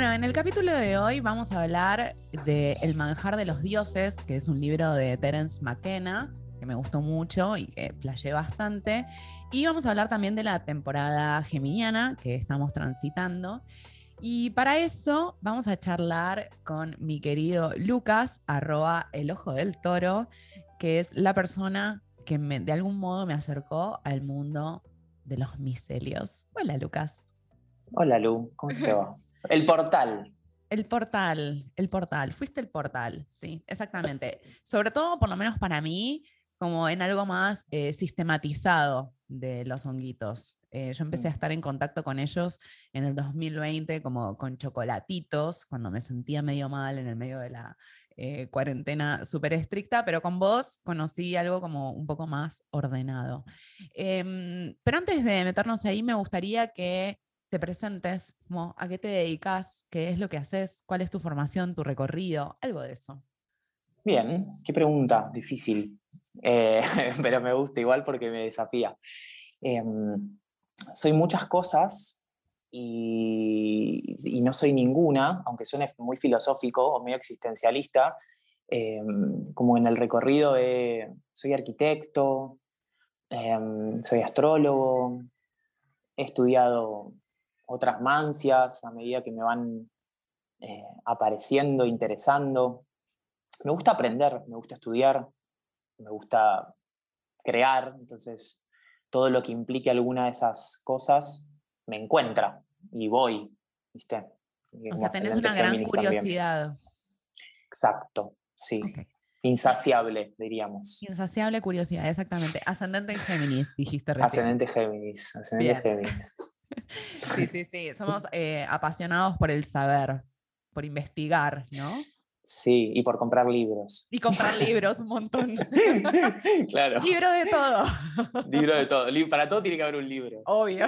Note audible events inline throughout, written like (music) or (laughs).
Bueno, en el capítulo de hoy vamos a hablar de El manjar de los dioses, que es un libro de Terence McKenna, que me gustó mucho y que flasheé bastante. Y vamos a hablar también de la temporada geminiana que estamos transitando. Y para eso vamos a charlar con mi querido Lucas, arroba el ojo del toro, que es la persona que de algún modo me acercó al mundo de los miselios. Hola, Lucas. Hola, Lu, ¿cómo te va? (laughs) El portal. El portal, el portal. Fuiste el portal, sí, exactamente. Sobre todo, por lo menos para mí, como en algo más eh, sistematizado de los honguitos. Eh, yo empecé a mm. estar en contacto con ellos en el 2020, como con chocolatitos, cuando me sentía medio mal en el medio de la eh, cuarentena súper estricta, pero con vos conocí algo como un poco más ordenado. Em, pero antes de meternos ahí, me gustaría que te presentes, a qué te dedicas, qué es lo que haces, cuál es tu formación, tu recorrido, algo de eso. Bien, qué pregunta, difícil, eh, (laughs) pero me gusta igual porque me desafía. Em, soy muchas cosas y, no soy ninguna, aunque suene muy filosófico o medio existencialista, em, como en el recorrido soy arquitecto, em, soy astrólogo, he estudiado otras mancias a medida que me van eh, apareciendo, interesando. Me gusta aprender, me gusta estudiar, me gusta crear, entonces todo lo que implique alguna de esas cosas me encuentra y voy, ¿viste? o sea, tenés una gran curiosidad. Exacto, sí. Insaciable, diríamos. Insaciable curiosidad, exactamente. Ascendente en Géminis, dijiste recién. Ascendente Géminis, ascendente Géminis. Sí, sí, sí. Somos eh, apasionados por el saber, por investigar, ¿no? Sí, y por comprar libros. Y comprar libros, un montón. (laughs) claro. Libro de todo. Libro de todo. Para todo tiene que haber un libro. Obvio.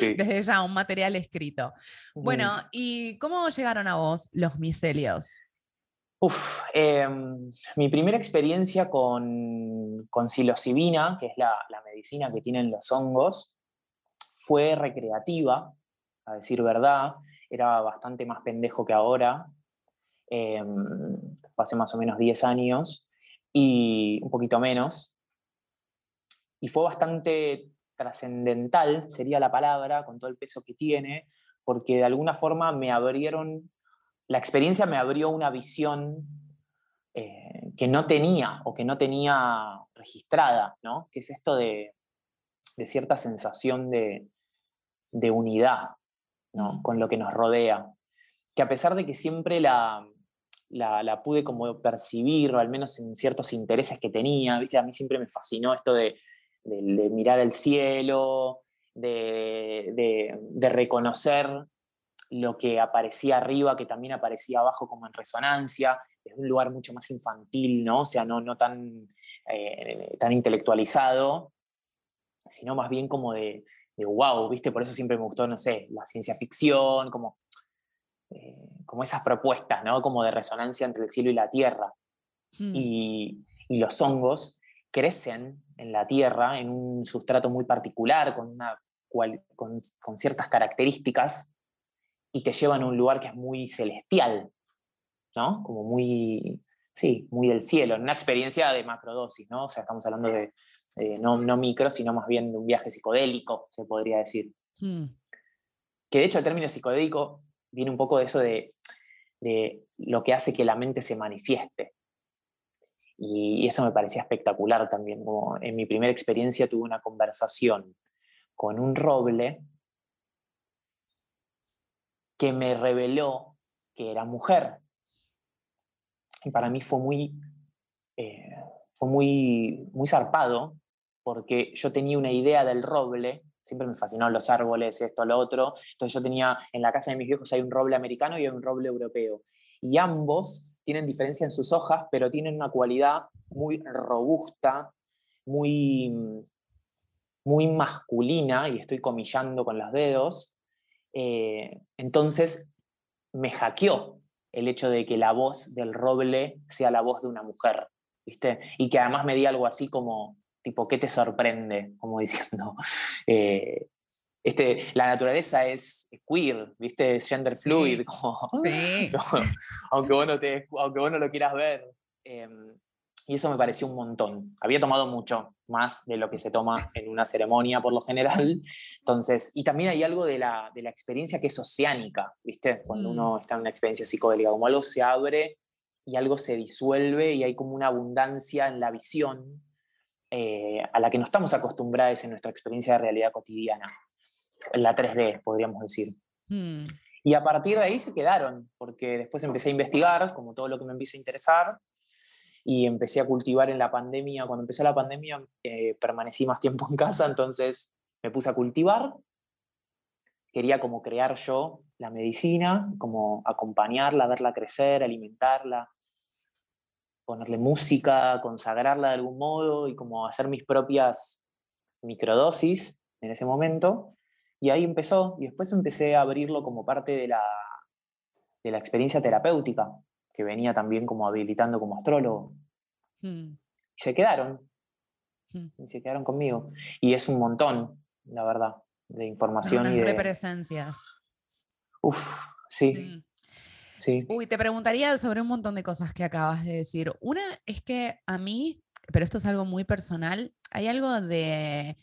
Desde ya, un material escrito. Bueno, ¿y cómo llegaron a vos los micelios? Uf, em, mi primera experiencia con, con psilocibina, que es la, la medicina que tienen los hongos, fue recreativa, a decir verdad, era bastante más pendejo que ahora, fue hace más o menos 10 años, y un poquito menos, y fue bastante trascendental, sería la palabra, con todo el peso que tiene, porque de alguna forma me abrieron, la experiencia me abrió una visión eh, que no tenía o que no tenía registrada, ¿no? Que es esto de, de cierta sensación de, unidad mm. con lo que nos rodea, que a pesar de que siempre la, la, pude como percibir, o al menos en ciertos intereses que tenía, ¿viste? a mí siempre me fascinó esto de, mirar el cielo, de, de, reconocer lo que aparecía arriba, que también aparecía abajo como en resonancia, desde un lugar mucho más infantil, ¿no? O sea, no, no tan, eh, tan intelectualizado, sino más bien como de, wow, ¿viste? Por eso siempre me gustó, no sé, la ciencia ficción, como, eh, como esas propuestas, ¿no? Como de resonancia entre el cielo y la tierra. Mm. Y, los hongos crecen en la tierra en un sustrato muy particular, con, una, con, con ciertas características, y te llevan a un lugar que es muy celestial, ¿no? Como muy, sí, muy del cielo, en una experiencia de macrodosis, ¿no? O sea, estamos hablando de eh, no, no, micro, sino más bien de un viaje psicodélico, se podría decir. Hmm. Que de hecho el término psicodélico viene un poco de eso de, lo que hace que la mente se manifieste. Y, eso me parecía espectacular también. Como en mi primera experiencia tuve una conversación con un roble que me reveló que era mujer. Y para mí fue muy, eh, fue muy, muy zarpado porque yo tenía una idea del roble, siempre me fascinaron los árboles, esto, lo otro, entonces yo tenía, en la casa de mis viejos hay un roble americano y hay un roble europeo, y ambos tienen diferencia en sus hojas, pero tienen una cualidad muy robusta, muy, muy masculina, y estoy comillando con los dedos, eh, entonces me hackeó el hecho de que la voz del roble sea la voz de una mujer, ¿viste? Y que además me di algo así como, tipo, ¿qué te sorprende? Como (laughs) diciendo, eh, este, la naturaleza es queer, ¿viste? Es gender fluid, (laughs) aunque, vos no te, aunque vos lo quieras ver. Em, y eso me pareció un montón. Había tomado mucho más de lo que se toma en una ceremonia por lo general. Entonces, y también hay algo de la, de la experiencia que es oceánica, ¿viste? Cuando uno mm. está en una experiencia psicodélica, como algo se abre y algo se disuelve y hay como una abundancia en la visión eh, a la que no estamos acostumbrados en nuestra experiencia de realidad cotidiana, la 3D, podríamos decir. Mm. Y a partir de ahí se quedaron, porque después empecé a investigar, como todo lo que me empieza a interesar, y empecé a cultivar en la pandemia. Cuando empezó la pandemia eh, permanecí más tiempo en casa, entonces me puse a cultivar. Quería como crear yo la medicina, como acompañarla, verla crecer, alimentarla, ponerle música, consagrarla de algún modo y como hacer mis propias microdosis en ese momento. Y ahí empezó, y después empecé a abrirlo como parte de la, de la experiencia terapéutica, que venía también como habilitando como astrólogo. Mm. Y se quedaron, mm. y se quedaron conmigo. Y es un montón, la verdad, de información. y de presencias. Uf, sí. Sí. Uy, te preguntaría sobre un montón de cosas que acabas de decir. Una es que a mí, pero esto es algo muy personal, hay algo de,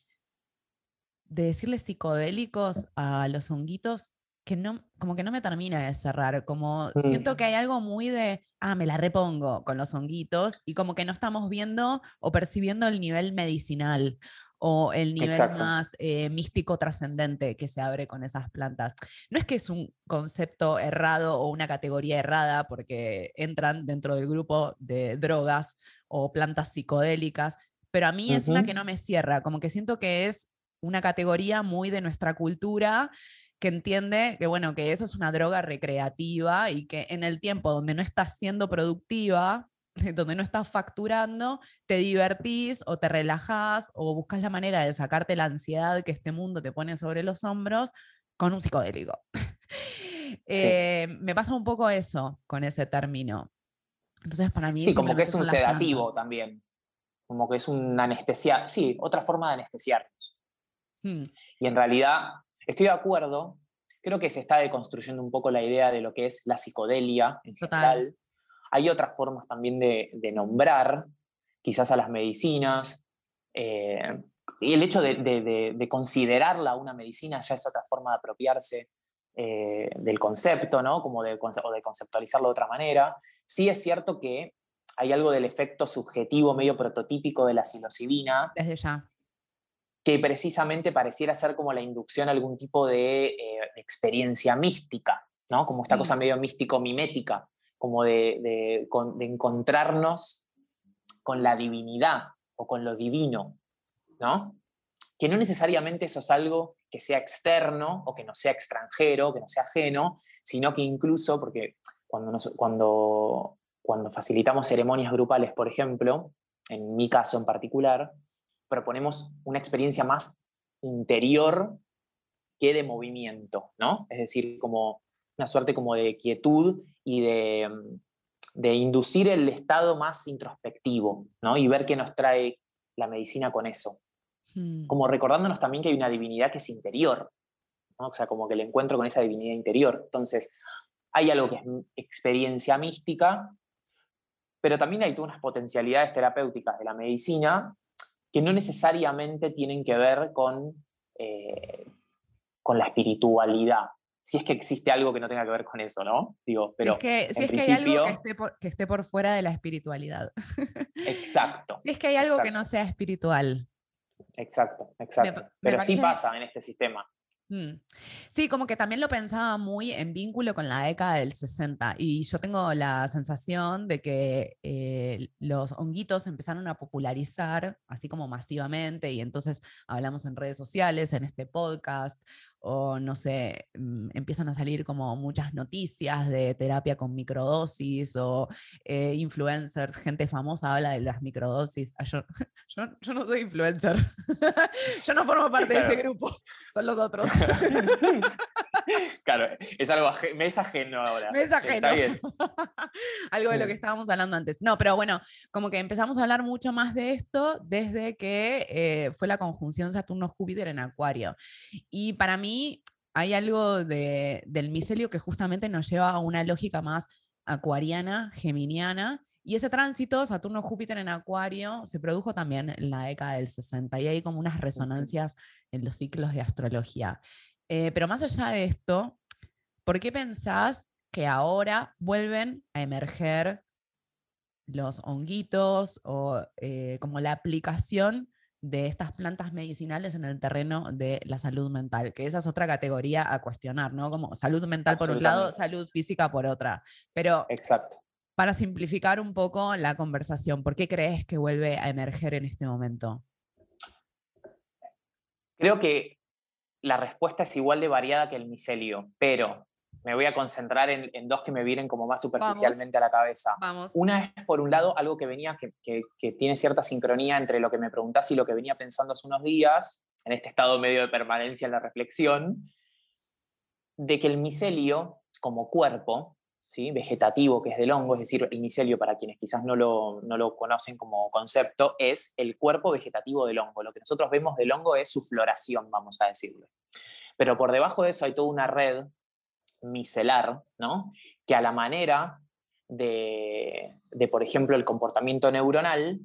de decirle psicodélicos a los honguitos que no, como que no me termina de cerrar, como siento mm. que hay algo muy de, ah, me la repongo con los honguitos y como que no estamos viendo o percibiendo el nivel medicinal o el nivel más eh, místico trascendente que se abre con esas plantas. No es que es un concepto errado o una categoría errada porque entran dentro del grupo de drogas o plantas psicodélicas, pero a mí es una que no me cierra, como que siento que es una categoría muy de nuestra cultura que entiende que, bueno, que eso es una droga recreativa y que en el tiempo donde no estás siendo productiva, (laughs) donde no estás facturando, te divertís o te relajás o buscas la manera de sacarte la ansiedad que este mundo te pone sobre los hombros con un psicodélico. (laughs) Eh, me pasa un poco eso con ese término. Entonces, para mí... Sí, como que es un sedativo también. Como que es un anestesia, sí, otra forma de anestesiarnos. Hmm. Y en realidad Estoy de acuerdo, creo que se está deconstruyendo un poco la idea de lo que es la psicodelia en general. Hay otras formas también de, nombrar, quizás a las medicinas. Eh, y el hecho de, considerarla una medicina ya es otra forma de apropiarse eh, del concepto, ¿no? Como de, o de conceptualizarlo de otra manera. Sí es cierto que hay algo del efecto subjetivo medio prototípico de la psilocibina. Desde ya que precisamente pareciera ser como la inducción a algún tipo de eh, experiencia mística, ¿no? Como esta cosa mm. medio místico-mimética, como de, encontrarnos con la divinidad o con lo divino, ¿no? Que no necesariamente eso es algo que sea externo o que no sea extranjero, que no sea ajeno, sino que incluso, porque cuando, cuando, cuando facilitamos ceremonias grupales, por ejemplo, en mi caso en particular, proponemos una experiencia más interior que de movimiento, ¿no? Es decir, como una suerte como de quietud y de, mm, de inducir el estado más introspectivo, ¿no? Y ver qué nos trae la medicina con eso. Hmm. Como recordándonos también que hay una divinidad que es interior, ¿no? O sea, como que el encuentro con esa divinidad interior. Entonces, hay algo que es experiencia mística, pero también hay todas unas potencialidades terapéuticas de la medicina que no necesariamente tienen que ver con, eh, con la espiritualidad. Si es que existe algo que no tenga que ver con eso, ¿no? Digo, pero si es que, si es que hay algo que esté, por, que esté, por, fuera de la espiritualidad. Exacto. (laughs) si es que hay algo que no sea espiritual. Exacto, exacto. pero sí pasa en este sistema. Mm. Sí, como que también lo pensaba muy en vínculo con la década del 60 y yo tengo la sensación de que eh, los honguitos empezaron a popularizar así como masivamente y entonces hablamos en redes sociales, en este podcast, o no sé, mm, empiezan a salir como muchas noticias de terapia con microdosis o eh, influencers, gente famosa habla de las microdosis. Ah, yo, (laughs) no soy influencer, (laughs) yo no formo parte de ese grupo, son los otros. (laughs) (laughs) claro, es algo me es ajeno ahora. Me es ajeno. Está bien. (laughs) algo de lo que estábamos hablando antes. No, pero bueno, como que empezamos a hablar mucho más de esto desde que eh, fue la conjunción Saturno-Júpiter en Acuario. Y para mí hay algo del micelio que justamente nos lleva a una lógica más acuariana, geminiana, y ese tránsito, Saturno-Júpiter en Acuario, se produjo también en la década del 60 y hay como unas resonancias en los ciclos de astrología. Eh, pero más allá de esto, ¿por qué pensás que ahora vuelven a emerger los honguitos o eh, como la aplicación de estas plantas medicinales en el terreno de la salud mental, que esa es otra categoría a cuestionar, ¿no? Como salud mental por un lado, salud física por otra. Pero Exacto para simplificar un poco la conversación, ¿por qué crees que vuelve a emerger en este momento? Creo que la respuesta es igual de variada que el micelio, pero me voy a concentrar en, dos que me vienen como más superficialmente a la cabeza. Una es, por un lado, algo que venía, que, que, tiene cierta sincronía entre lo que me preguntás y lo que venía pensando hace unos días, en este estado medio de permanencia en la reflexión, de que el micelio, como cuerpo, vegetativo que es del hongo, es decir, el micelio, para quienes quizás no lo, no lo conocen como concepto, es el cuerpo vegetativo del hongo. Lo que nosotros vemos del hongo es su floración, vamos a decirlo. Pero por debajo de eso hay toda una red micelar, ¿no? que a la manera de, de, por ejemplo, el comportamiento neuronal,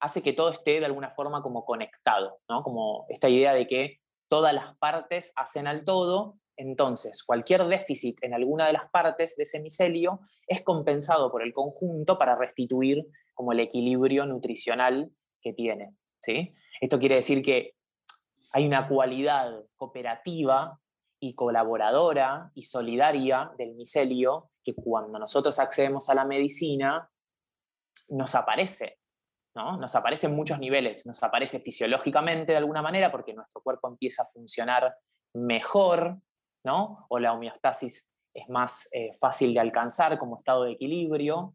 hace que todo esté de alguna forma como conectado, ¿no? como esta idea de que todas las partes hacen al todo entonces, cualquier déficit en alguna de las partes de ese micelio es compensado por el conjunto para restituir como el equilibrio nutricional que tiene. ¿sí? Esto quiere decir que hay una cualidad cooperativa y colaboradora y solidaria del micelio que cuando nosotros accedemos a la medicina nos aparece. ¿no? Nos aparece en muchos niveles, nos aparece fisiológicamente de alguna manera porque nuestro cuerpo empieza a funcionar mejor, o la homeostasis es más eh, fácil de alcanzar como estado de equilibrio.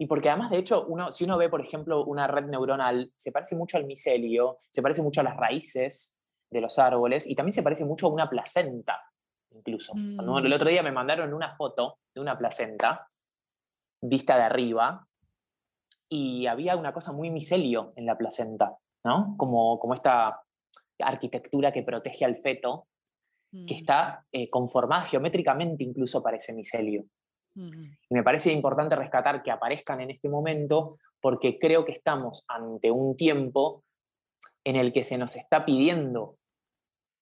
Y porque además, de hecho, uno, si uno ve, por ejemplo, una red neuronal, se parece mucho al micelio, se parece mucho a las raíces de los árboles y también se parece mucho a una placenta, incluso. El mm. otro día me mandaron una foto de una placenta vista de arriba y había una cosa muy micelio en la placenta, ¿no? Como, como esta arquitectura que protege al feto que mm. está eh, conformada geométricamente incluso para ese micelio. Mm. Y me parece importante rescatar que aparezcan en este momento porque creo que estamos ante un tiempo en el que se nos está pidiendo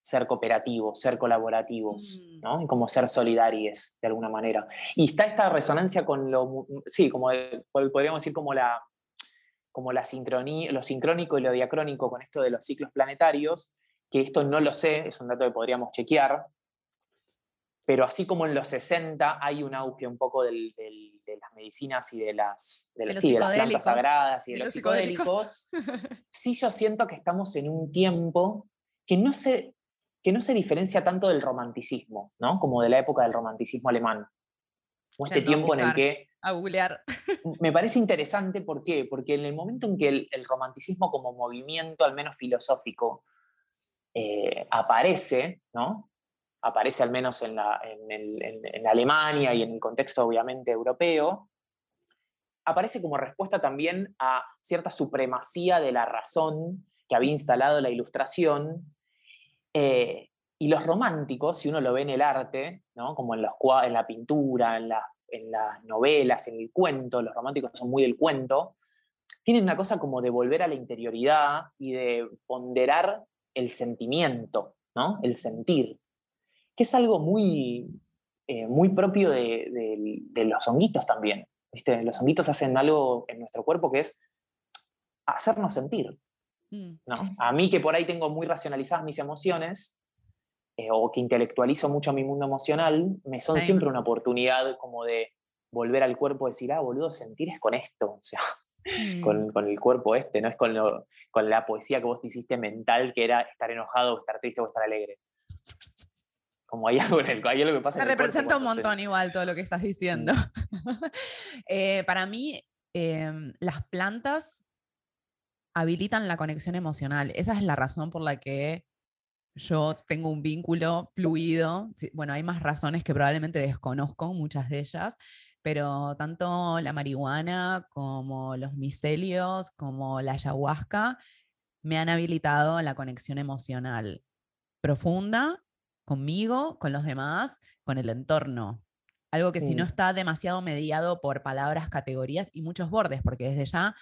ser cooperativos, ser colaborativos, mm. ¿no? Y como ser solidarios de alguna manera. Y está esta resonancia con lo, sí, como podríamos decir como la, como la sincronía, lo sincrónico y lo diacrónico con esto de los ciclos planetarios, que esto no lo sé, es un dato que podríamos chequear, pero así como en los 60 hay un auge un poco de las medicinas y de las, de, las plantas sagradas y de, los, psicodélicos, (laughs) sí yo siento que estamos en un tiempo que no se, que no se diferencia tanto del romanticismo, ¿no? como de la época del romanticismo alemán. Como este tiempo en el que... A googlear. Me parece interesante, ¿por qué? Porque en el momento en que el romanticismo como movimiento, al menos filosófico, eh, aparece, ¿no? aparece al menos en, en, Alemania y en el contexto obviamente europeo, aparece como respuesta también a cierta supremacía de la razón que había instalado la ilustración. Eh, y los románticos, si uno lo ve en el arte, ¿no? como en, los, en la pintura, en, en las novelas, en el cuento, los románticos son muy del cuento, tienen una cosa como de volver a la interioridad y de ponderar el sentimiento, ¿no? el sentir, que es algo muy, eh, muy propio de, los honguitos también. ¿viste? Los honguitos hacen algo en nuestro cuerpo que es hacernos sentir. Mm. ¿no? A mí que por ahí tengo muy racionalizadas mis emociones, eh, o que intelectualizo mucho mi mundo emocional, me son siempre una oportunidad como de volver al cuerpo y decir, ah, boludo, sentir es con esto. (laughs) O sea, Mm. con, el cuerpo este, no es con, con la poesía que vos te hiciste mental, que era estar enojado, o estar triste o estar alegre. Como hay algo, en el, hay algo que pasa. Me representa un montón igual todo lo que estás diciendo. Mm. (laughs) Eh, para mí, em, las plantas habilitan la conexión emocional. Esa es la razón por la que yo tengo un vínculo fluido. Bueno, hay más razones que probablemente desconozco, muchas de ellas, pero tanto la marihuana como los micelios, como la ayahuasca, me han habilitado la conexión emocional profunda conmigo, con los demás, con el entorno. Algo que si no está demasiado mediado por palabras, categorías y muchos bordes, porque desde ya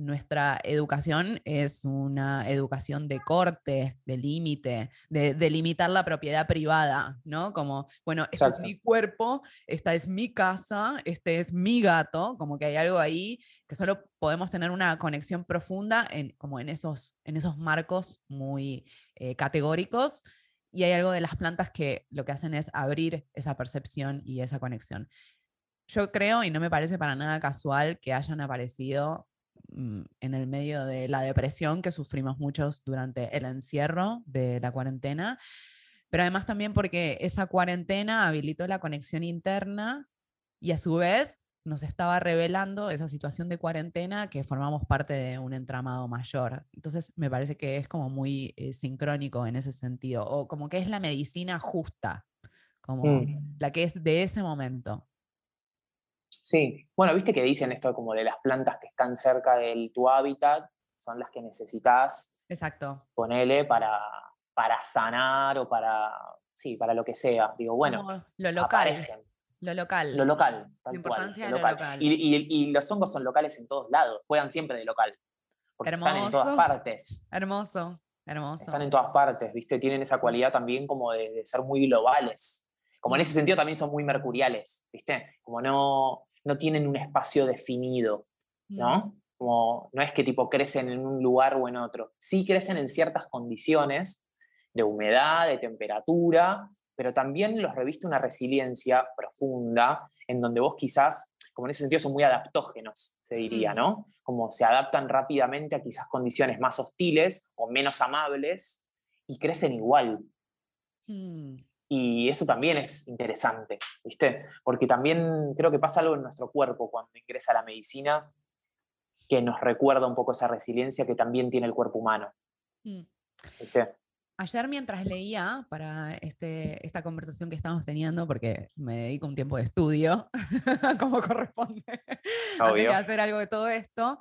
nuestra educación es una educación de corte, de límite, de, limitar la propiedad privada, ¿no? Como, bueno, este es mi cuerpo, esta es mi casa, este es mi gato, como que hay algo ahí que solo podemos tener una conexión profunda en, como en, esos, en esos marcos muy eh, categóricos. Y hay algo de las plantas que lo que hacen es abrir esa percepción y esa conexión. Yo creo, y no me parece para nada casual, que hayan aparecido en el medio de la depresión que sufrimos muchos durante el encierro de la cuarentena, pero además también porque esa cuarentena habilitó la conexión interna y a su vez nos estaba revelando esa situación de cuarentena que formamos parte de un entramado mayor. Entonces me parece que es como muy eh, sincrónico en ese sentido, o como que es la medicina justa, como mm. la que es de ese momento. Sí, bueno, viste que dicen esto como de las plantas que están cerca de tu hábitat, son las que necesitas. Exacto. Ponele para, para sanar o para, sí, para lo que sea. Digo, bueno, lo local. Lo local. Lo local. la importancia de lo local. Y, los hongos son locales en todos lados, juegan siempre de local. Porque están en todas partes. Hermoso, hermoso. Están en todas partes, ¿viste? Tienen esa cualidad también como de, de ser muy globales. Como en ese sentido también son muy mercuriales, ¿viste? Como no, no tienen un espacio definido, ¿no? Mm. Como no es que tipo crecen en un lugar o en otro. Sí crecen en ciertas condiciones de humedad, de temperatura, pero también los reviste una resiliencia profunda en donde vos quizás, como en ese sentido, son muy adaptógenos, se diría, mm. ¿no? Como se adaptan rápidamente a quizás condiciones más hostiles o menos amables y crecen igual. Mm. Y eso también es interesante, ¿viste? Porque también creo que pasa algo en nuestro cuerpo cuando ingresa la medicina que nos recuerda un poco esa resiliencia que también tiene el cuerpo humano. Mm. ¿Viste? Ayer mientras leía para este, esta conversación que estamos teniendo, porque me dedico un tiempo de estudio, (laughs) como corresponde, (laughs) antes de hacer algo de todo esto,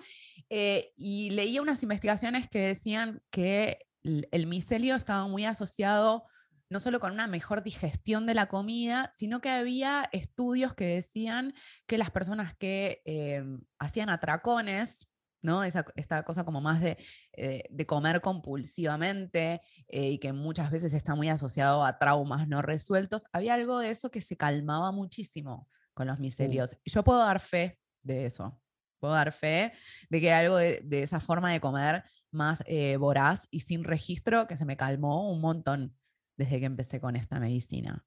eh, y leía unas investigaciones que decían que el micelio estaba muy asociado no solo con una mejor digestión de la comida, sino que había estudios que decían que las personas que em, hacían atracones, ¿no? esta cosa como más de, eh, comer compulsivamente eh, y que muchas veces está muy asociado a traumas no resueltos, había algo de eso que se calmaba muchísimo con los miserios. Y yo puedo dar fe de eso. Puedo dar fe de que algo de, esa forma de comer más eh, voraz y sin registro que se me calmó un montón desde que empecé con esta medicina.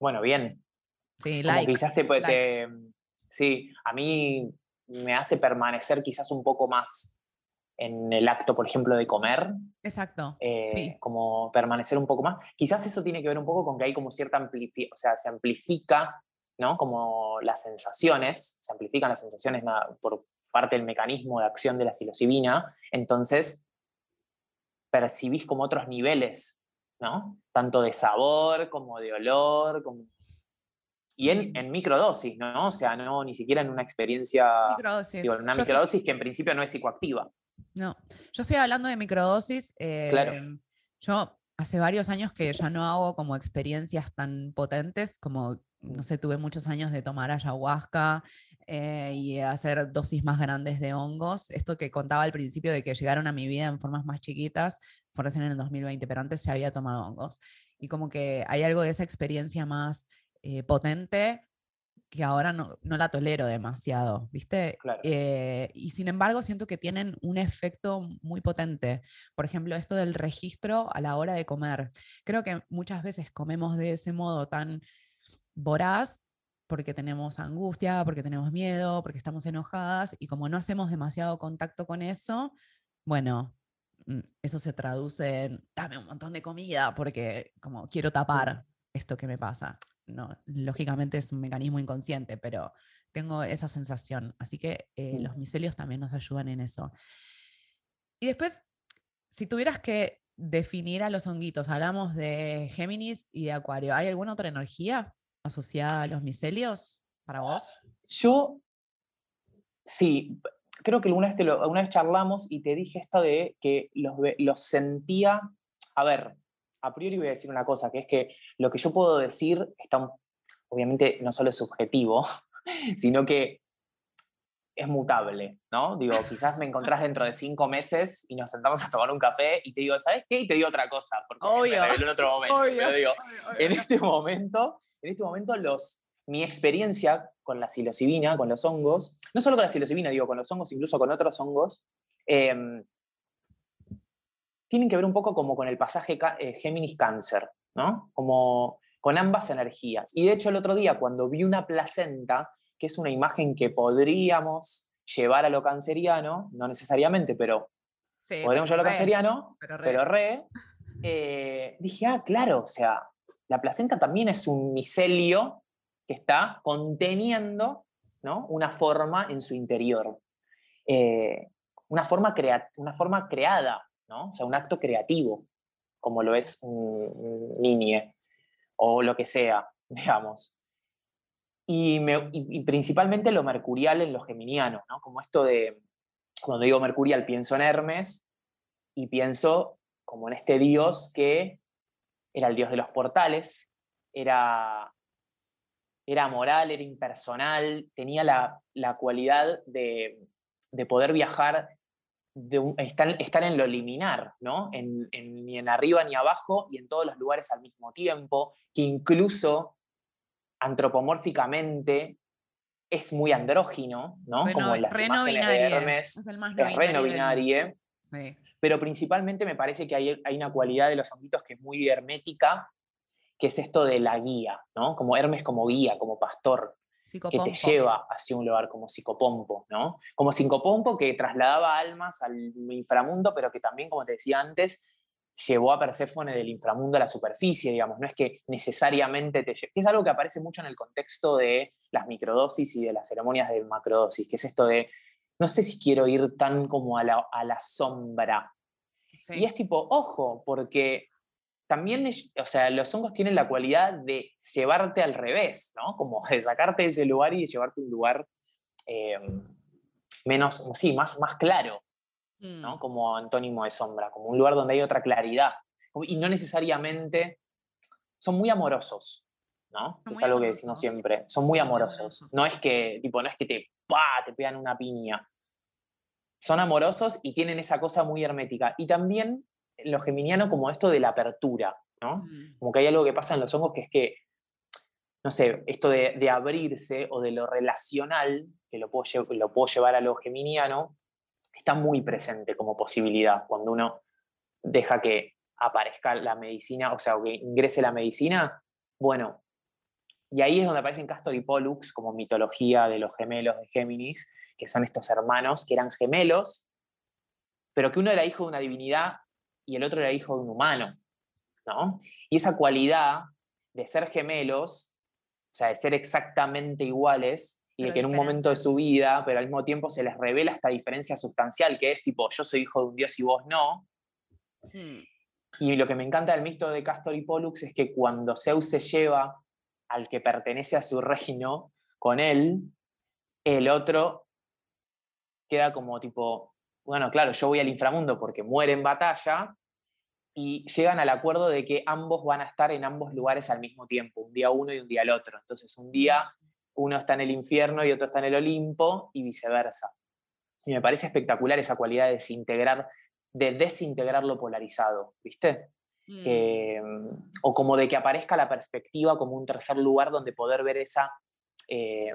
Bueno, bien. Sí, like, quizás te, sí, a mí me hace permanecer quizás un poco más en el acto, por ejemplo, de comer. Exacto. Eh, como permanecer un poco más. Quizás eso tiene que ver un poco con que hay como cierta amplificación, o sea, se amplifica, ¿no? Como las sensaciones, se amplifican las sensaciones por parte del mecanismo de acción de la psilocibina, entonces percibís como otros niveles ¿no? Tanto de sabor como de olor, como... Y en, en microdosis, ¿no? O sea, no ni siquiera en una experiencia... Microdosis. Digo, en una microdosis que en principio no es psicoactiva. No, yo estoy hablando de microdosis. claro. Em, yo hace varios años que ya no hago como experiencias tan potentes como, no sé, tuve muchos años de tomar ayahuasca eh, y hacer dosis más grandes de hongos. Esto que contaba al principio de que llegaron a mi vida en formas más chiquitas, fue recién en el 2020, pero antes ya había tomado hongos. Y como que hay algo de esa experiencia más eh, potente que ahora no, no, la tolero demasiado, ¿viste? Eh, y sin embargo siento que tienen un efecto muy potente. Por ejemplo, esto del registro a la hora de comer. Creo que muchas veces comemos de ese modo tan voraz porque tenemos angustia, porque tenemos miedo, porque estamos enojadas y como no hacemos demasiado contacto con eso, bueno, eso se traduce en dame un montón de comida porque como quiero tapar esto que me pasa. No, lógicamente es un mecanismo inconsciente, pero tengo esa sensación. Así que eh, los micelios también nos ayudan en eso. Y después, si tuvieras que definir a los honguitos, hablamos de Géminis y de Acuario. ¿Hay alguna otra energía asociada a los micelios para vos? Yo, sí, creo que una vez, una vez charlamos y te dije esto de que los, los sentía, a ver, a priori voy a decir una cosa, que es que lo que yo puedo decir está, obviamente no solo es subjetivo, (laughs) sino que es mutable, ¿no? Digo, quizás me encontrás dentro de cinco meses y nos sentamos a tomar un café y te digo, ¿sabes qué? Y te digo otra cosa, porque obvio, se me en otro momento. Pero digo, en este momento, en este momento los, mi experiencia con la psilocibina, con los hongos, no solo con la psilocibina, digo, con los hongos, incluso con otros hongos, em, tienen que ver un poco como con el pasaje eh, Géminis-Cáncer, ¿no? Como con ambas energías. Y de hecho el otro día cuando vi una placenta, que es una imagen que podríamos llevar a lo canceriano, no necesariamente, pero podemos llevar a lo canceriano, pero re, (laughs) eh, dije, ah, claro, o sea, la placenta también es un micelio que está conteniendo ¿no? una forma en su interior. Eh, una, forma una forma creada, ¿no? o sea, un acto creativo, como lo es un, un o lo que sea, (laughs) digamos. Y, principalmente lo mercurial en los geminianos, ¿no? Como esto de, cuando digo mercurial, pienso en Hermes y pienso como en este dios que era el dios de los portales, era, era moral, era impersonal, tenía la, cualidad de, poder viajar, de estar, en lo liminar, ¿no? ni en arriba ni abajo y en todos los lugares al mismo tiempo, que incluso antropomórficamente es muy andrógino, ¿no? Como las imágenes de Hermes, es, el más reno binario. Pero principalmente me parece que hay, hay, una cualidad de los honguitos que es muy hermética, que es esto de la guía, ¿no? Como Hermes como guía, como pastor, que te lleva hacia un lugar como psicopompo, ¿no? Como psicopompo que trasladaba almas al inframundo, pero que también, como te decía antes, llevó a Perséfone del inframundo a la superficie, digamos, no es que necesariamente te que es algo que aparece mucho en el contexto de las microdosis y de las ceremonias de macrodosis, que es esto de, no sé si quiero ir tan como a la, a la sombra. Y es tipo, ojo, porque también, o sea, los hongos tienen la cualidad de llevarte al revés, ¿no? Como de sacarte de ese lugar y de llevarte a un lugar eh, menos, sí, más, más claro. ¿no? Mm. Como antónimo de sombra, como un lugar donde hay otra claridad. Y no necesariamente son muy amorosos, ¿no? es algo que decimos siempre. Son muy amorosos. No es que, tipo, no es que te, te pegan una piña. Son amorosos y tienen esa cosa muy hermética. Y también lo geminiano como esto de la apertura, ¿no? Mm. Como que hay algo que pasa en los hongos que es que, no sé, esto de, abrirse o de lo relacional, que lo puedo, lo puedo llevar a lo geminiano, está muy presente como posibilidad cuando uno deja que aparezca la medicina, o sea, que ingrese la medicina, bueno, y ahí es donde aparecen Castor y Pollux como mitología de los gemelos de Géminis, que son estos hermanos que eran gemelos, pero que uno era hijo de una divinidad y el otro era hijo de un humano, ¿no? Y esa cualidad de ser gemelos, o sea, de ser exactamente iguales, y de que en un momento de su vida, pero al mismo tiempo se les revela esta diferencia sustancial, que es tipo, yo soy hijo de un dios y vos no. Hmm. Y lo que me encanta del mito de Castor y Pollux es que cuando Zeus se lleva al que pertenece a su reino con él, el otro queda como tipo, bueno, claro, yo voy al inframundo porque muere en batalla, y llegan al acuerdo de que ambos van a estar en ambos lugares al mismo tiempo, un día uno y un día el otro. Entonces, un día uno está en el infierno y otro está en el Olimpo y viceversa. Y me parece espectacular esa cualidad de desintegrar, de desintegrar lo polarizado, ¿viste? Mm. o como de que aparezca la perspectiva como un tercer lugar donde poder ver esa, eh,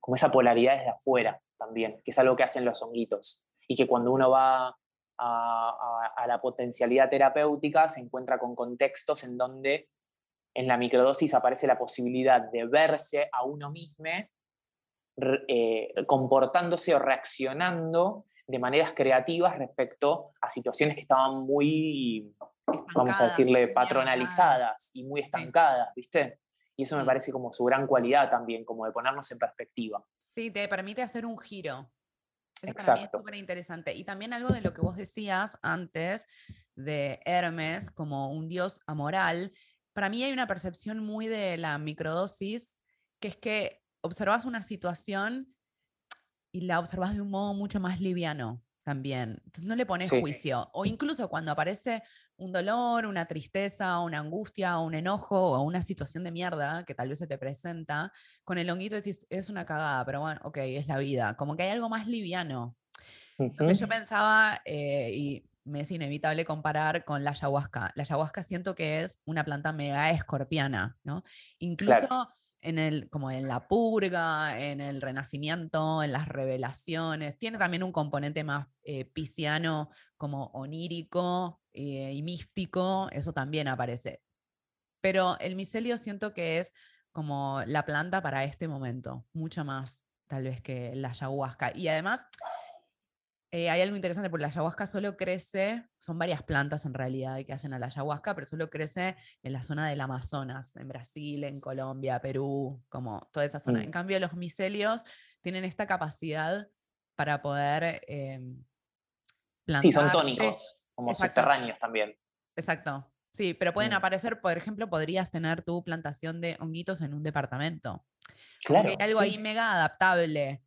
como esa polaridad desde afuera también, que es algo que hacen los honguitos. Y que cuando uno va a la potencialidad terapéutica se encuentra con contextos en donde en la microdosis aparece la posibilidad de verse a uno mismo eh, comportándose o reaccionando de maneras creativas respecto a situaciones que estaban muy, vamos a decirle, patronalizadas y muy estancadas, ¿viste? Y eso me parece como su gran cualidad también, como de ponernos en perspectiva. Sí, te permite hacer un giro. Eso Exacto. para mí es súper interesante. Y también algo de lo que vos decías antes, de Hermes como un dios amoral, para mí hay una percepción muy de la microdosis, que es que observas una situación y la observas de un modo mucho más liviano también. Entonces no le pones juicio. O incluso cuando aparece un dolor, una tristeza, una angustia, un enojo o una situación de mierda que tal vez se te presenta, con el honguito decís, es una cagada, pero bueno, ok, es la vida. Como que hay algo más liviano. Entonces yo pensaba, eh, y me es inevitable comparar con la ayahuasca. La ayahuasca siento que es una planta mega escorpiana, ¿no? Incluso en el, como en la purga, en el renacimiento, en las revelaciones. Tiene también un componente más eh, pisciano, como onírico eh, y místico, eso también aparece. Pero el micelio siento que es como la planta para este momento, mucho más tal vez que la ayahuasca. Y además eh, hay algo interesante porque la ayahuasca solo crece, son varias plantas en realidad que hacen a la ayahuasca, pero solo crece en la zona del Amazonas, en Brasil, en Colombia, Perú, como toda esa zona. En mm. cambio, los micelios tienen esta capacidad para poder eh, Sí, son tónicos, como subterráneos también. Exacto. Sí, pero pueden mm. aparecer, por ejemplo, podrías tener tu plantación de honguitos en un departamento. Claro. hay algo ahí mega adaptable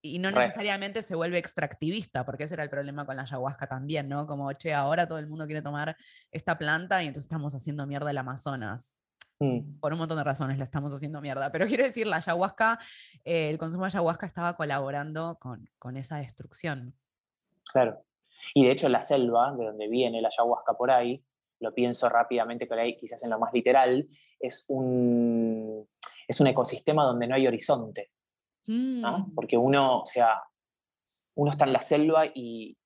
y no necesariamente se vuelve extractivista, porque ese era el problema con la ayahuasca también, ¿no? Como, che, ahora todo el mundo quiere tomar esta planta y entonces estamos haciendo mierda el Amazonas. Mm. Por un montón de razones la estamos haciendo mierda. Pero (laughs) quiero decir, la ayahuasca, eh, el consumo de ayahuasca estaba colaborando con, con esa destrucción. Claro. Y de hecho la selva, de donde viene la ayahuasca por ahí, lo pienso rápidamente por ahí, quizás en lo más literal, es un, es un ecosistema donde no hay horizonte. Mm. Porque uno, o sea, uno está en la selva y,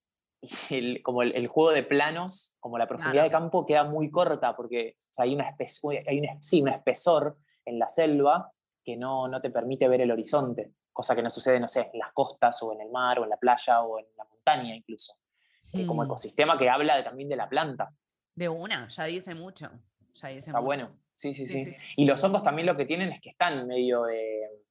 el, como el, juego de planos, como la profundidad de campo queda muy corta porque hay, una hay un, sí, un espesor en la selva que no, no te permite ver el horizonte, cosa que no sucede, no sé, en las costas o en el mar o en la playa o en la montaña incluso. Eh, como mm. ecosistema que habla también de la planta. De una, ya dice mucho. Ya dice Está bueno, sí sí, sí, Y los hongos también lo que tienen es que están medio de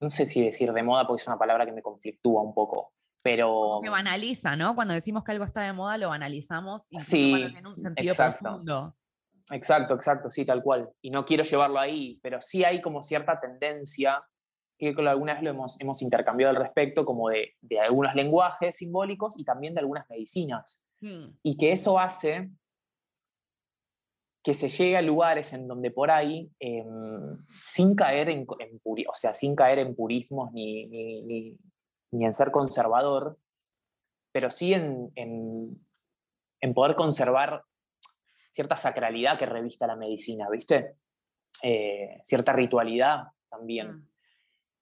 no sé si decir de moda porque es una palabra que me conflictúa un poco, pero... Como que banaliza, ¿no? Cuando decimos que algo está de moda, lo banalizamos, incluso sí, cuando tiene un sentido exacto. profundo. Exacto, exacto, sí, tal cual. Y no quiero llevarlo ahí, pero sí hay como cierta tendencia, que alguna vez lo hemos, hemos intercambiado al respecto, como de, de algunos lenguajes simbólicos y también de algunas medicinas. Hmm. Y que eso hace que se llegue a lugares en donde por ahí, em, sin, caer en, o sea, sin caer en purismos ni, ni, en ser conservador, pero sí en, en, poder conservar cierta sacralidad que revista la medicina, ¿viste? Eh, cierta ritualidad también. Mm.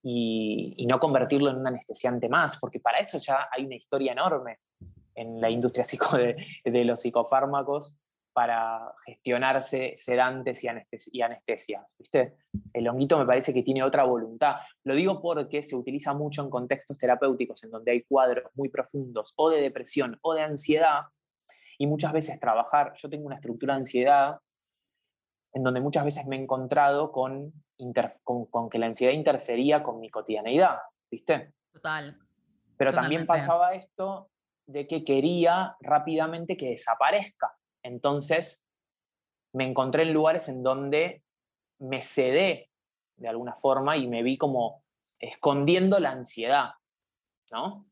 Y, y, no convertirlo en un anestesiante más, porque para eso ya hay una historia enorme en la industria de, de los psicofármacos para gestionarse sedantes y, anestesia. ¿viste? El honguito me parece que tiene otra voluntad. Lo digo porque se utiliza mucho en contextos terapéuticos en donde hay cuadros muy profundos o de depresión o de ansiedad y muchas veces trabajar, yo tengo una estructura de ansiedad en donde muchas veces me he encontrado con, con, que la ansiedad interfería con mi cotidianeidad, ¿viste? Total. Pero también pasaba esto de que quería rápidamente que desaparezca entonces, me encontré en lugares en donde me cedé de alguna forma y me vi como escondiendo la ansiedad, ¿no?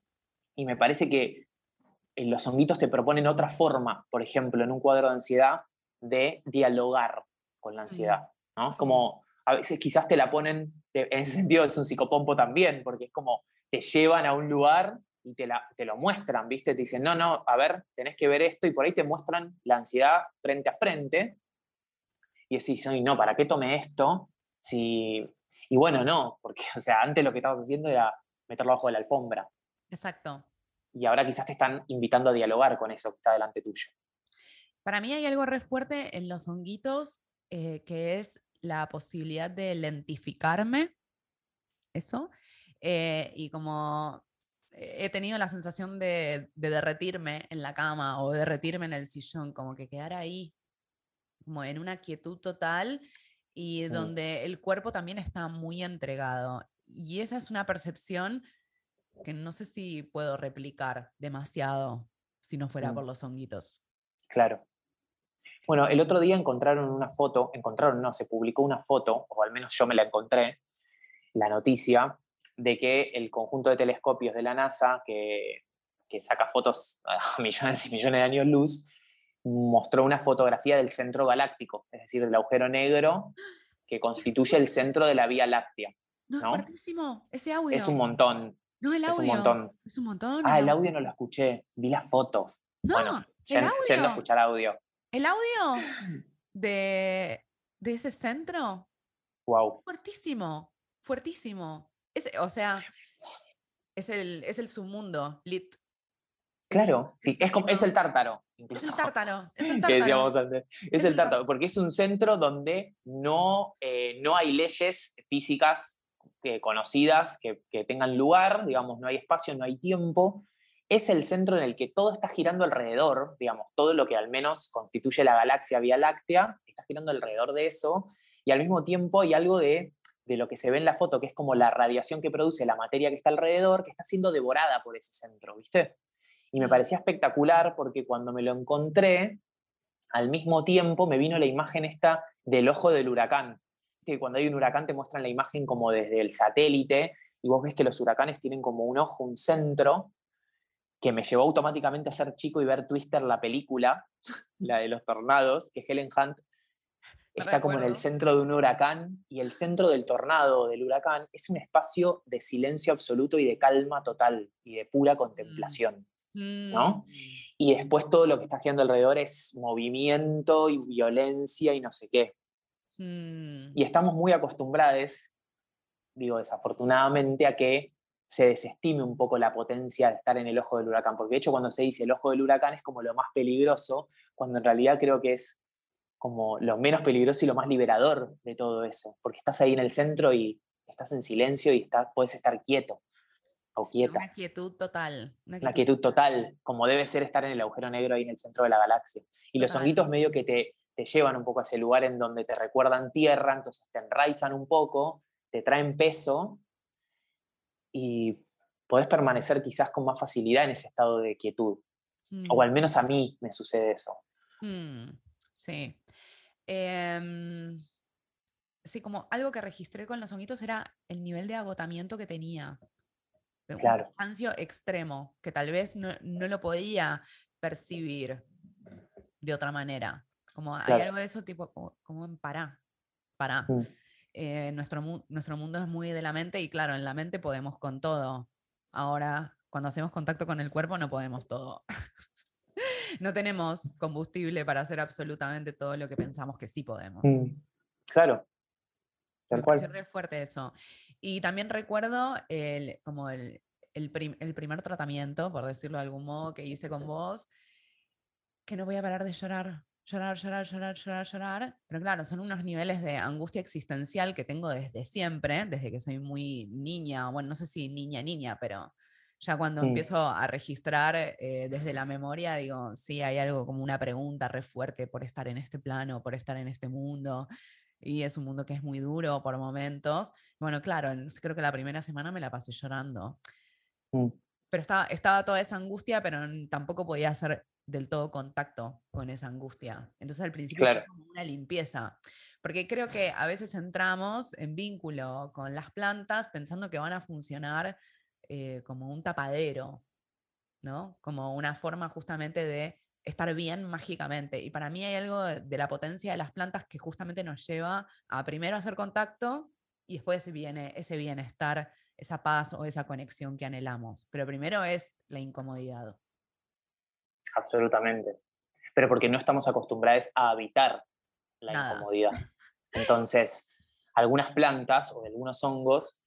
Y me parece que los honguitos te proponen otra forma, por ejemplo, en un cuadro de ansiedad, de dialogar con la ansiedad, ¿no? Como a veces quizás te la ponen, en ese (laughs) sentido es un psicopompo también, porque es como te llevan a un lugar y te, la, te, lo muestran, ¿viste? Te dicen, no, no, a ver, tenés que ver esto y por ahí te muestran la ansiedad frente a frente y decís, no, ¿para qué tomé esto? Si... Y bueno, no, porque, o sea, antes lo que estabas haciendo era meterlo abajo de la alfombra. Exacto. Y ahora quizás te están invitando a dialogar con eso que está delante tuyo. Para mí hay algo re fuerte en los honguitos, eh, que es la posibilidad de lentificarme, eso, eh, y como he tenido la sensación de, derretirme en la cama o derretirme en el sillón, como que quedar ahí, como en una quietud total y donde el cuerpo también está muy entregado. Y esa es una percepción que no sé si puedo replicar demasiado. si no fuera Mm. por los honguitos. Claro. Bueno, el otro día encontraron una foto, encontraron, no, se publicó una foto, o al menos yo me la encontré, la noticia, de que el conjunto de telescopios de la NASA, que, que saca fotos a millones y millones de años luz, mostró una fotografía del centro galáctico, es decir, del agujero negro que constituye el centro de la Vía Láctea. No, es ¿No? fuertísimo. Ese audio. Es un montón, No, el es audio. un montón. Es un montón. Ah, el audio no lo escuché, vi la foto. No, bueno, el yendo, audio. yendo a escuchar audio. El audio de, de ese centro, Wow. fuertísimo, fuertísimo. Es, o sea, es el, es el submundo, lit. Es Claro, es, es el tártaro. Es Incluso. el (laughs) tártaro, es el que tártaro. decíamos antes. Es, Es el tártaro, porque es un centro donde no, eh, no hay leyes físicas que- conocidas que, que tengan lugar, digamos, no hay espacio, no hay tiempo. Es el centro en el que todo está girando alrededor, digamos, todo lo que al menos constituye la galaxia Vía Láctea, está girando alrededor de eso, y al mismo tiempo hay algo de, de lo que se ve en la foto, que es como la radiación que produce la materia que está alrededor, que está siendo devorada por ese centro, ¿viste? Y me Mm. parecía espectacular porque cuando me lo encontré, al mismo tiempo me vino la imagen esta del ojo del huracán. Que cuando hay un huracán te muestran la imagen como desde el satélite y vos ves que los huracanes tienen como un ojo, un centro, que me llevó automáticamente a ser chico y ver Twister, la película, (laughs) la de los tornados, que Helen Hunt está como en el centro de un huracán y el centro del tornado del huracán es un espacio de silencio absoluto y de calma total y de pura contemplación. ¿no? Mm, Y después todo lo que está girando alrededor es movimiento y violencia y no sé qué. mm, Y estamos muy acostumbrados, digo desafortunadamente, a que se desestime un poco la potencia de estar en el ojo del huracán, porque de hecho cuando se dice el ojo del huracán es como lo más peligroso, cuando en realidad creo que es como lo menos peligroso y lo más liberador de todo eso, porque estás ahí en el centro y estás en silencio y estás, puedes estar quieto o quieta. Una quietud total. Una Una quietud total, como debe ser estar en el agujero negro ahí en el centro de la galaxia. Y los honguitos medio que te, te llevan un poco a ese lugar en donde te recuerdan tierra, entonces te enraizan un poco, te traen peso y podés permanecer quizás con más facilidad en ese estado de quietud. O Mm. al menos a mí me sucede eso. Mm, sí. Em, sí, como algo que registré con los honguitos era el nivel de agotamiento que tenía. de Un Claro. cansancio extremo, que tal vez no, no lo podía percibir de otra manera. Como hay Claro. algo de eso tipo, como, como en pará, pará. Mm. Eh, nuestro, mu- nuestro mundo es muy de la mente y claro, en la mente podemos con todo. Ahora, cuando hacemos contacto con el cuerpo, no podemos todo. (laughs) no tenemos combustible para hacer absolutamente todo lo que pensamos que sí podemos. Mm. Claro. Me Tal pareció cual. re fuerte eso. Y también recuerdo el, como el, el prim- el primer tratamiento, por decirlo de algún modo, que hice con vos, que no voy a parar de llorar, llorar, llorar, llorar, llorar, llorar. Pero claro, son unos niveles de angustia existencial que tengo desde siempre, desde que soy muy niña, bueno, no sé si niña, niña, pero ya cuando Mm. empiezo a registrar eh, desde la memoria, digo, sí, hay algo como una pregunta re fuerte por estar en este plano, por estar en este mundo. Y es un mundo que es muy duro por momentos. Bueno, claro, creo que la primera semana me la pasé llorando. Mm. Pero estaba, estaba toda esa angustia, pero tampoco podía hacer del todo contacto con esa angustia. Entonces al principio fue Claro. como una limpieza. Porque creo que a veces entramos en vínculo con las plantas pensando que van a funcionar eh, como un tapadero, ¿no? Como una forma justamente de estar bien mágicamente. Y para mí hay algo de, de la potencia de las plantas que justamente nos lleva a primero hacer contacto y después viene ese bienestar, esa paz o esa conexión que anhelamos. Pero primero es la incomodidad. Absolutamente. Pero porque no estamos acostumbrados a habitar la Nada. incomodidad. (laughs) Entonces, algunas plantas o algunos hongos,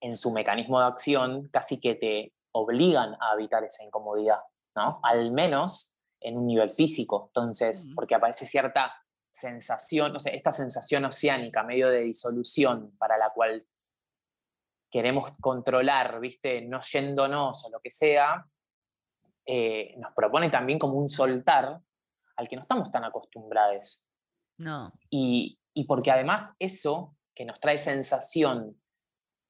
en su mecanismo de acción, casi que te obligan a habitar esa incomodidad, ¿no? Al menos en un nivel físico. Entonces, porque aparece cierta sensación, no sé, esta sensación oceánica, medio de disolución, para la cual queremos controlar, ¿viste? No yéndonos o lo que sea, eh, nos propone también como un soltar al que no estamos tan acostumbrados. No. Y, y porque además eso que nos trae sensación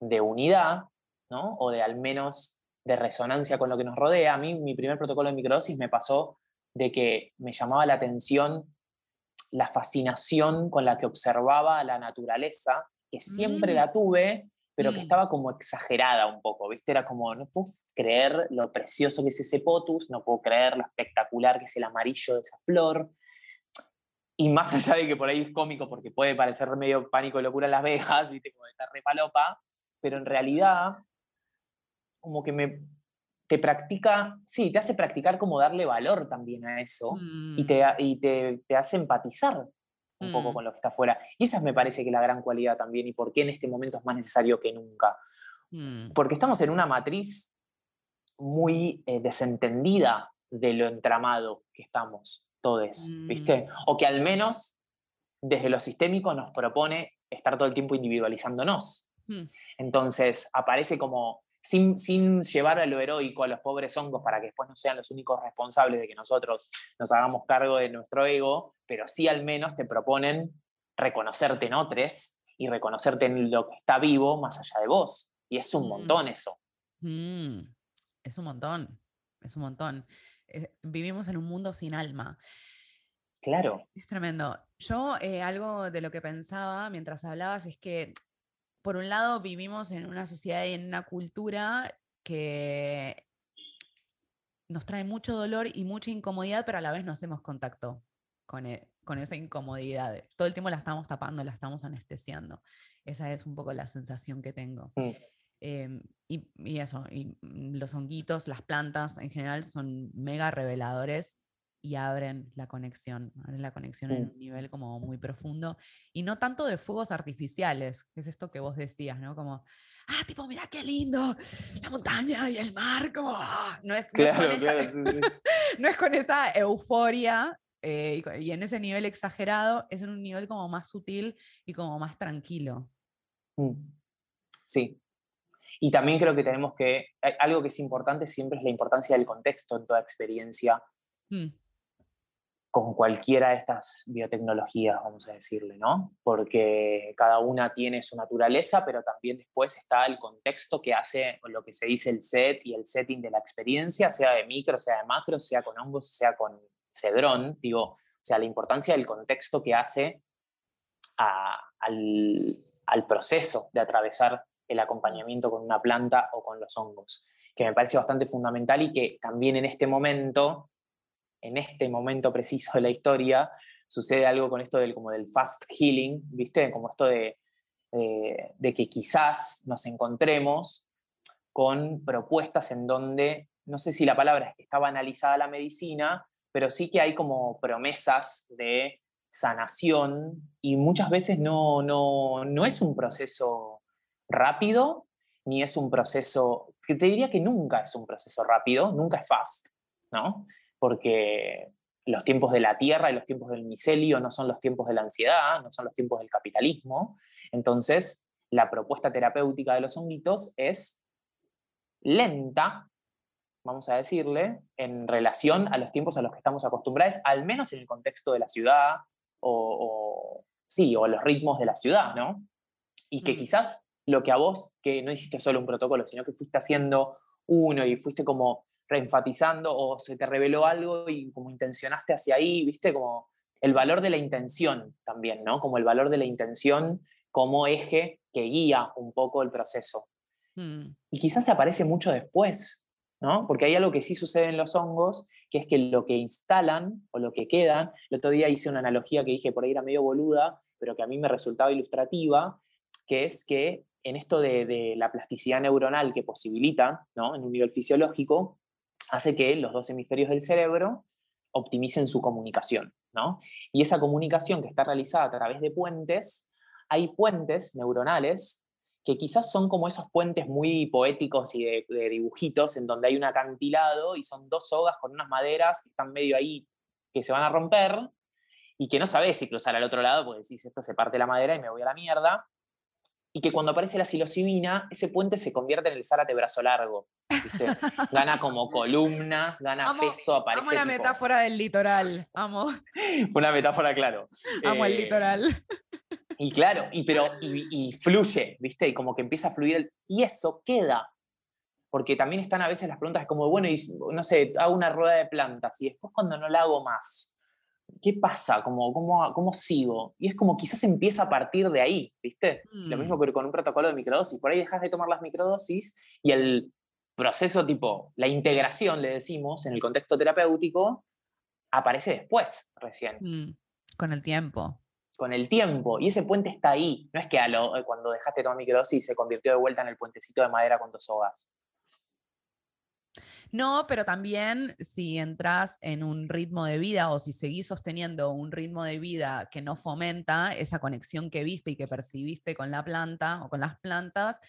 de unidad, ¿no? o de al menos de resonancia con lo que nos rodea. A mí mi primer protocolo de microdosis me pasó de que me llamaba la atención la fascinación con la que observaba la naturaleza, que siempre Mm. la tuve, pero que Mm. estaba como exagerada un poco, ¿viste? Era como, no puedo creer lo precioso que es ese potus, no puedo creer lo espectacular que es el amarillo de esa flor. Y más (laughs) allá de que por ahí es cómico, porque puede parecer medio pánico y locura en Las Vegas, ¿viste? Como estar re palopa, pero en realidad, como que me, te practica, sí, te hace practicar como darle valor también a eso y, Mm, te, y te, te hace empatizar un poco Mm. con lo que está afuera. Y esa me parece que es la gran cualidad también y por qué en este momento es más necesario que nunca. mm, Porque estamos en una matriz muy eh, desentendida de lo entramado que estamos todos, ¿viste? Mm. O que al menos desde lo sistémico nos propone estar todo el tiempo individualizándonos. Entonces aparece como, sin, sin llevar a lo heroico a los pobres hongos para que después no sean los únicos responsables de que nosotros nos hagamos cargo de nuestro ego, pero sí al menos te proponen reconocerte en otros y reconocerte en lo que está vivo más allá de vos. Y es un Mm. montón eso. mm. Es un montón, es un montón. Vivimos en un mundo sin alma. Claro. Es tremendo. Yo eh, algo de lo que pensaba mientras hablabas es que, por un lado, vivimos en una sociedad y en una cultura que nos trae mucho dolor y mucha incomodidad, pero a la vez no hacemos contacto con, e- con esa incomodidad. Todo el tiempo la estamos tapando, la estamos anestesiando. Esa es un poco la sensación que tengo. Mm. Em, y, y eso, y mm, los honguitos, las plantas en general son mega reveladores y abren la conexión, abren la conexión en un nivel como muy profundo y no tanto de fuegos artificiales, que es esto que vos decías, ¿no? Como, ah, tipo, mira qué lindo, la montaña y el mar, como, ah", no es, no es con Claro, esa- claro. sí, sí. (laughs) no es con esa euforia eh, y en ese nivel exagerado, es en un nivel como más sutil y como más tranquilo. Mm. Sí. Y también creo que tenemos que, hay- algo que es importante siempre es la importancia del contexto en toda experiencia Mm, con cualquiera de estas biotecnologías, vamos a decirle, ¿no? Porque cada una tiene su naturaleza, pero también después está el contexto que hace lo que se dice el set y el setting de la experiencia, sea de micro, sea de macro, sea con hongos, sea con cedrón, digo, o sea, la importancia del contexto que hace al proceso de atravesar el acompañamiento con una planta o con los hongos, que me parece bastante fundamental y que también en este momento en este momento preciso de la historia, sucede algo con esto del, como del fast healing, ¿viste? Como esto de, de- de que quizás nos encontremos con propuestas en donde, no sé si la palabra es que está banalizada la medicina, pero sí que hay como promesas de sanación y muchas veces no, no, no es un proceso rápido, ni es un proceso, que te diría que nunca es un proceso rápido, nunca es fast, ¿no? Porque los tiempos de la tierra y los tiempos del micelio no son los tiempos de la ansiedad, no son los tiempos del capitalismo. Entonces, la propuesta terapéutica de los honguitos es lenta, vamos a decirle, en relación a los tiempos a los que estamos acostumbrados, al menos en el contexto de la ciudad o, o- sí, o los ritmos de la ciudad, ¿no? Y que quizás lo que a vos, que no hiciste solo un protocolo, sino que fuiste haciendo uno y fuiste como reenfatizando o se te reveló algo y como intencionaste hacia ahí, viste, como el valor de la intención también, ¿no? Como el valor de la intención como eje que guía un poco el proceso. mm, Y quizás aparece mucho después, ¿no? Porque hay algo que sí sucede en los hongos, que es que lo que instalan o lo que quedan, el otro día hice una analogía que dije por ahí era medio boluda, pero que a mí me resultaba ilustrativa, que es que en esto de, de la plasticidad neuronal que posibilita, ¿no? En un nivel fisiológico, hace que los dos hemisferios del cerebro optimicen su comunicación, ¿no? Y esa comunicación que está realizada a través de puentes, hay puentes neuronales que quizás son como esos puentes muy poéticos y de, dibujitos en donde hay un acantilado y son dos sogas con unas maderas que están medio ahí que se van a romper y que no sabes si cruzar al otro lado porque decís esto se parte la madera y me voy a la mierda y que cuando aparece la psilocibina ese puente se convierte en el zárate brazo largo ¿viste? (laughs) gana como columnas gana Amo- peso aparece Amo la tipo- metáfora del litoral. Amo, (laughs) una metáfora claro amo el Eh, litoral. Y claro, y, pero, y, y fluye, ¿viste? Y como que empieza a fluir. el- y eso queda. porque también están a veces las preguntas como, bueno, y, no sé, hago una rueda de plantas y después cuando no la hago más, ¿qué pasa? ¿Cómo, cómo, cómo sigo? Y es como quizás empieza a partir de ahí, ¿viste? Lo mismo mm. que con un protocolo de microdosis. Por ahí dejas de tomar las microdosis y el proceso tipo, la integración, le decimos, en el contexto terapéutico, aparece después, recién. Mm, con el tiempo. Con el tiempo. Y ese puente está ahí. No es que a lo, eh, cuando dejaste de tomar microdosis se convirtió de vuelta en el puentecito de madera con dos sogas. No, pero también si entras en un ritmo de vida o si seguís sosteniendo un ritmo de vida que no fomenta esa conexión que viste y que percibiste con la planta o con las plantas,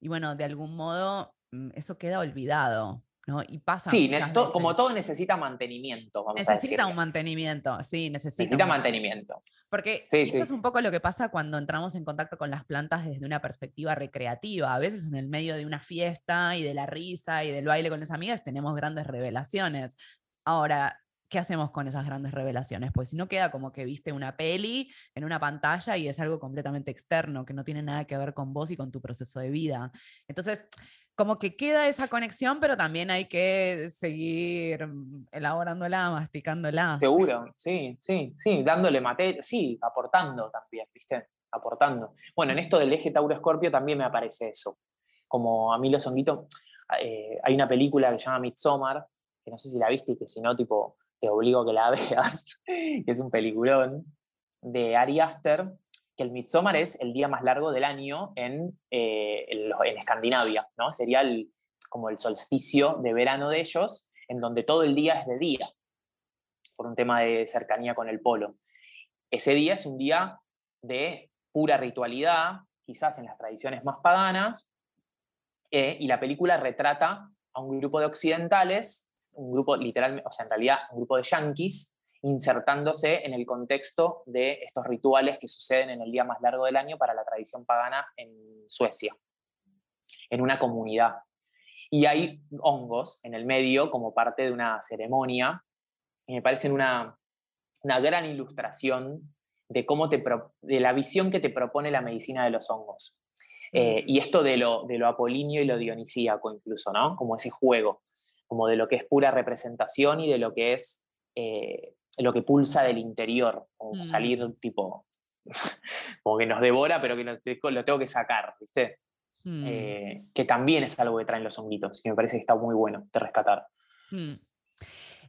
y bueno, de algún modo mm, eso queda olvidado. Y pasa. Sí, como todo necesita mantenimiento. necesita un mantenimiento, sí, necesita. Necesita mantenimiento. Porque esto es un poco lo que pasa cuando entramos en contacto con las plantas desde una perspectiva recreativa. A veces en el medio de una fiesta y de la risa y del baile con las amigas tenemos grandes revelaciones. Ahora, ¿qué hacemos con esas grandes revelaciones? Pues si no queda como que viste una peli en una pantalla y es algo completamente externo, que no tiene nada que ver con vos y con tu proceso de vida. Entonces, como que queda esa conexión, pero también hay que seguir mm, elaborándola, masticándola. Seguro, sí, sí, sí, dándole materia, sí, aportando también, ¿viste? Aportando. Bueno, en esto del eje Tauro-Escorpio también me aparece eso. Como a mí los honguitos, eh, hay una película que se llama Midsommar, que no sé si la viste y que si no, tipo, te obligo a que la veas, (laughs) que es un peliculón, de Ari Aster, que el Midsommar es el día más largo del año en, eh, en, Escandinavia, ¿no? Sería como el solsticio de verano de ellos, en donde todo el día es de día, por un tema de cercanía con el polo. Ese día es un día de pura ritualidad, quizás en las tradiciones más paganas, eh, y la película retrata a un grupo de occidentales, un grupo literalmente, o sea, en realidad un grupo de yanquis, insertándose en el contexto de estos rituales que suceden en el día más largo del año para la tradición pagana en Suecia, en una comunidad. Y hay hongos en el medio como parte de una ceremonia, y me parecen una, una gran ilustración de, cómo te de la visión que te propone la medicina de los hongos. Eh, y esto de lo, de lo apolíneo y lo dionisíaco incluso, ¿no? Como ese juego, como de lo que es pura representación y de lo que es eh, lo que pulsa del interior, como mm. salir tipo, (laughs) como que nos devora, pero que lo, tengo que sacar, ¿viste? Mm. Eh, que también es algo que traen los honguitos, y me parece que está muy bueno de rescatar. Mm.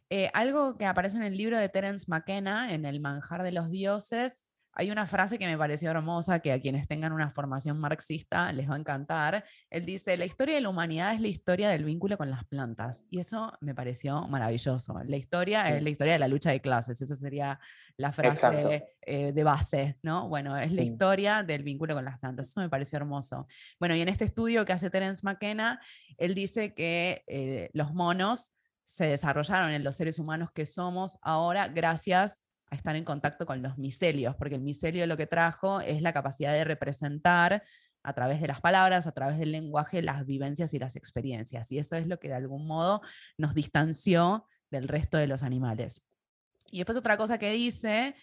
Eh, algo que aparece en el libro de Terence McKenna, en El manjar de los dioses, hay una frase que me pareció hermosa, que a quienes tengan una formación marxista les va a encantar. Él dice, la historia de la humanidad es la historia del vínculo con las plantas. Y eso me pareció maravilloso. La historia es la historia de la lucha de clases. Esa sería la frase eh, de base, ¿no? Bueno, es la historia del vínculo con las plantas. Eso me pareció hermoso. Bueno, y en este estudio que hace Terence McKenna, él dice que eh, los monos se desarrollaron en los seres humanos que somos ahora gracias a estar en contacto con los micelios, porque el micelio lo que trajo es la capacidad de representar a través de las palabras, a través del lenguaje, las vivencias y las experiencias. Y eso es lo que de algún modo nos distanció del resto de los animales. Y después otra cosa que dice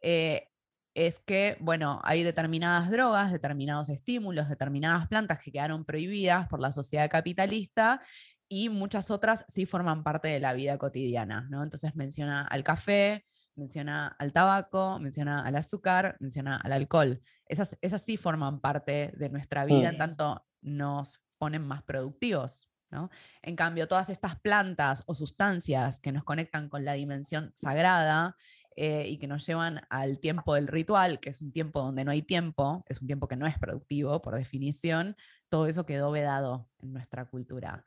eh, es que, bueno, hay determinadas drogas, determinados estímulos, determinadas plantas que quedaron prohibidas por la sociedad capitalista y muchas otras sí forman parte de la vida cotidiana, ¿no? Entonces menciona al café, menciona al tabaco, menciona al azúcar, menciona al alcohol. Esas, esas sí forman parte de nuestra vida, en mm. tanto nos ponen más productivos. ¿no? En cambio, todas estas plantas o sustancias que nos conectan con la dimensión sagrada eh, y que nos llevan al tiempo del ritual, que es un tiempo donde no hay tiempo, es un tiempo que no es productivo por definición, todo eso quedó vedado en nuestra cultura.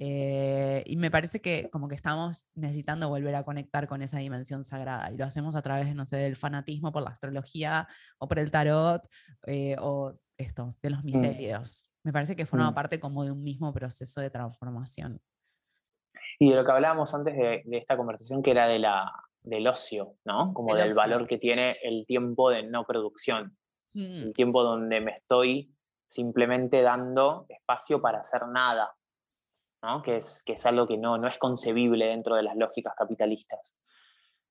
Eh, y me parece que como que estamos necesitando volver a conectar con esa dimensión sagrada y lo hacemos a través, no sé, del fanatismo por la astrología o por el tarot eh, o esto, de los mm. misterios. Me parece que forma mm. parte como de un mismo proceso de transformación. Y de lo que hablábamos antes de, esta conversación, que era de la, del ocio, ¿no? Como del valor que tiene el tiempo de no producción. El mm. tiempo donde me estoy simplemente dando espacio para hacer nada, que, es, que es algo que no, no es concebible dentro de las lógicas capitalistas.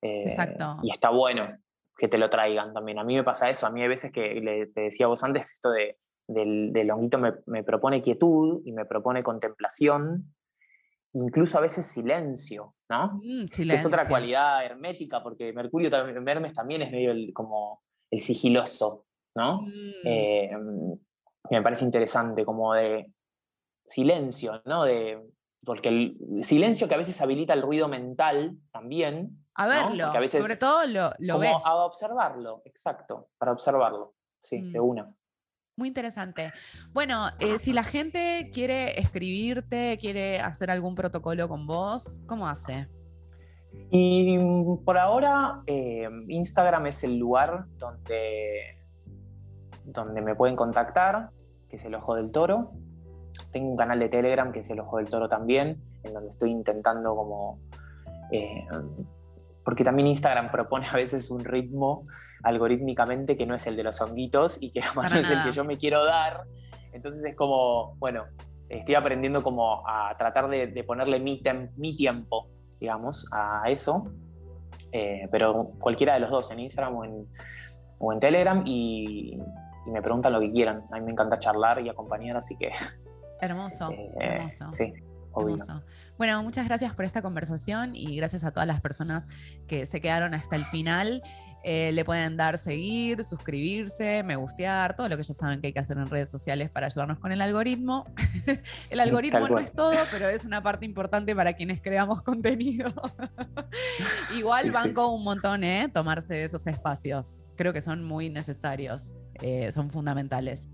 Eh, Exacto. Y está bueno que te lo traigan también. A mí me pasa eso, a mí hay veces que le, te decía vos antes esto de del, honguito me, propone quietud y me propone contemplación, incluso a veces silencio, ¿no? Mm, es otra cualidad hermética, porque Mercurio también, Hermes también es medio como el sigiloso, ¿no? Mm. Eh, me parece interesante, como de silencio, ¿no? De, porque el silencio que a veces habilita el ruido mental también. A verlo, sobre todo lo, lo ves. A observarlo, exacto, para observarlo, sí, de mm. una. Muy interesante. Bueno, eh, si la gente quiere escribirte, quiere hacer algún protocolo con vos, ¿cómo hace? Y mm, por ahora, eh, Instagram es el lugar donde, donde me pueden contactar, que es el Ojo del Toro. Tengo un canal de Telegram que es el Ojo del Toro también, en donde estoy intentando como... Eh, porque también Instagram propone a veces un ritmo algorítmicamente que no es el de los honguitos y que (laughs) además no es el que yo me quiero dar. Entonces es como, bueno, estoy aprendiendo como a tratar de, ponerle mi, mi, tiempo, digamos, a eso. Eh, pero cualquiera de los dos, en Instagram o en, o en Telegram, y, me preguntan lo que quieran. A mí me encanta charlar y acompañar, así que... (laughs) Hermoso, eh, hermoso. Sí, Bueno, muchas gracias por esta conversación y gracias a todas las personas que se quedaron hasta el final. Eh, le pueden dar seguir, suscribirse, me gustear, todo lo que ya saben que hay que hacer en redes sociales para ayudarnos con el algoritmo. (laughs) el algoritmo no es todo, pero es una parte importante para quienes creamos contenido. (laughs) Igual banco un montón, ¿eh? Tomarse esos espacios. Creo que son muy necesarios, eh, son fundamentales.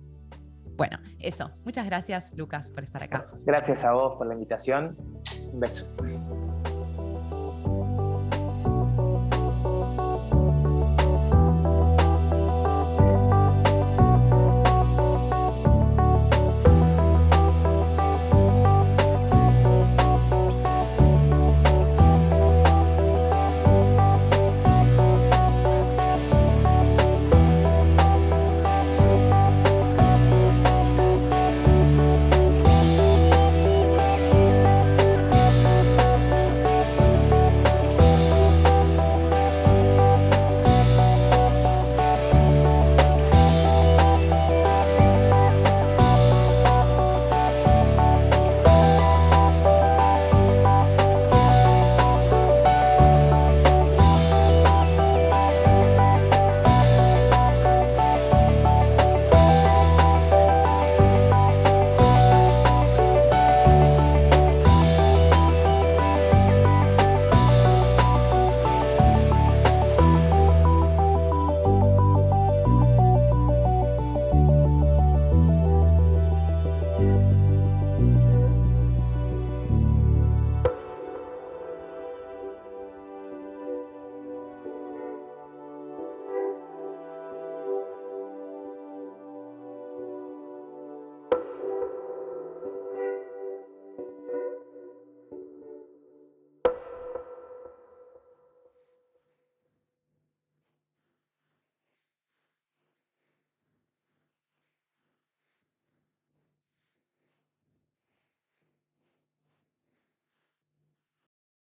Bueno, eso. Muchas gracias, Lucas, por estar acá. Gracias a vos por la invitación. Un beso.